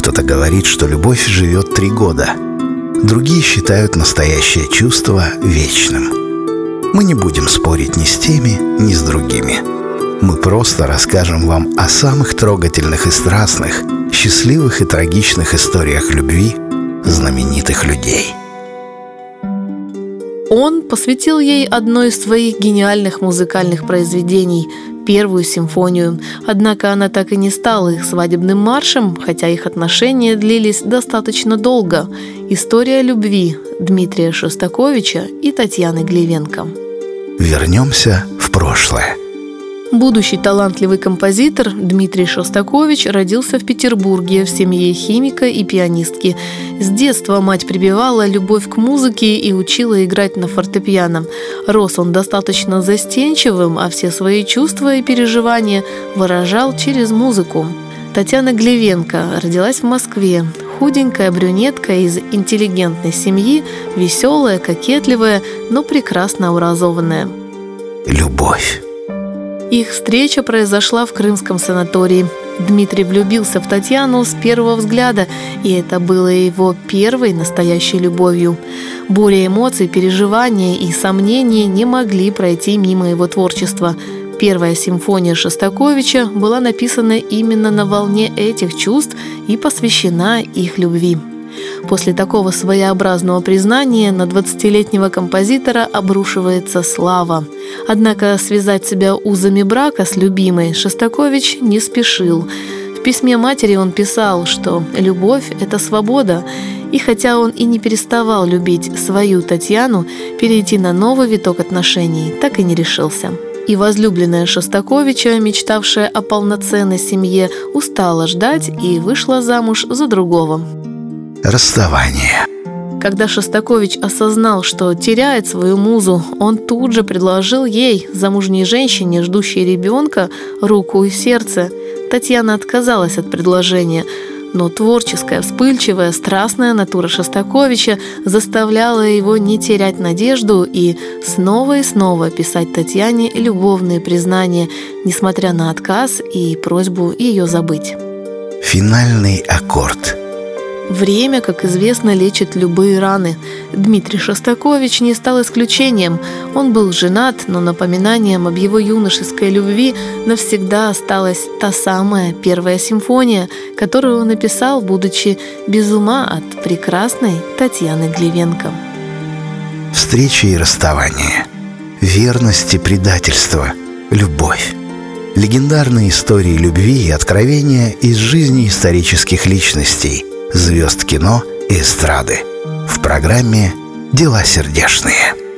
Кто-то говорит, что любовь живет три года. Другие считают настоящее чувство вечным. Мы не будем спорить ни с теми, ни с другими. Мы просто расскажем вам о самых трогательных и страстных, счастливых и трагичных историях любви знаменитых людей. Он посвятил ей одно из своих гениальных музыкальных произведений – первую симфонию. Однако она так и не стала их свадебным маршем, хотя их отношения длились достаточно долго. История любви Дмитрия Шостаковича и Татьяны Глевенко. Вернемся в прошлое. Будущий талантливый композитор Дмитрий Шостакович родился в Петербурге в семье химика и пианистки. С детства мать прибивала любовь к музыке и учила играть на фортепиано. Рос он достаточно застенчивым, а все свои чувства и переживания выражал через музыку. Татьяна Глевенко родилась в Москве. Худенькая брюнетка из интеллигентной семьи, веселая, кокетливая, но прекрасно образованная. Любовь их встреча произошла в крымском санатории. Дмитрий влюбился в Татьяну с первого взгляда, и это было его первой настоящей любовью. Буря эмоций, переживания и сомнений не могли пройти мимо его творчества. Первая симфония Шостаковича была написана именно на волне этих чувств и посвящена их любви. После такого своеобразного признания на 20-летнего композитора обрушивается слава. Однако связать себя узами брака с любимой Шостакович не спешил. В письме матери он писал, что «любовь – это свобода», и хотя он и не переставал любить свою Татьяну, перейти на новый виток отношений так и не решился. И возлюбленная Шостаковича, мечтавшая о полноценной семье, устала ждать и вышла замуж за другого. Расставание. Когда Шостакович осознал, что теряет свою музу, он тут же предложил ей, замужней женщине, ждущей ребенка, руку и сердце. Татьяна отказалась от предложения, но творческая, вспыльчивая, страстная натура Шостаковича заставляла его не терять надежду и снова и снова писать Татьяне любовные признания, несмотря на отказ и просьбу ее забыть. Финальный аккорд – Время, как известно, лечит любые раны. Дмитрий Шостакович не стал исключением. Он был женат, но напоминанием об его юношеской любви навсегда осталась та самая первая симфония, которую он написал, будучи без ума от прекрасной Татьяны Глевенко. Встречи и расставания, верность и предательство, любовь. Легендарные истории любви и откровения из жизни исторических личностей – звезд кино и эстрады в программе «Дела сердечные».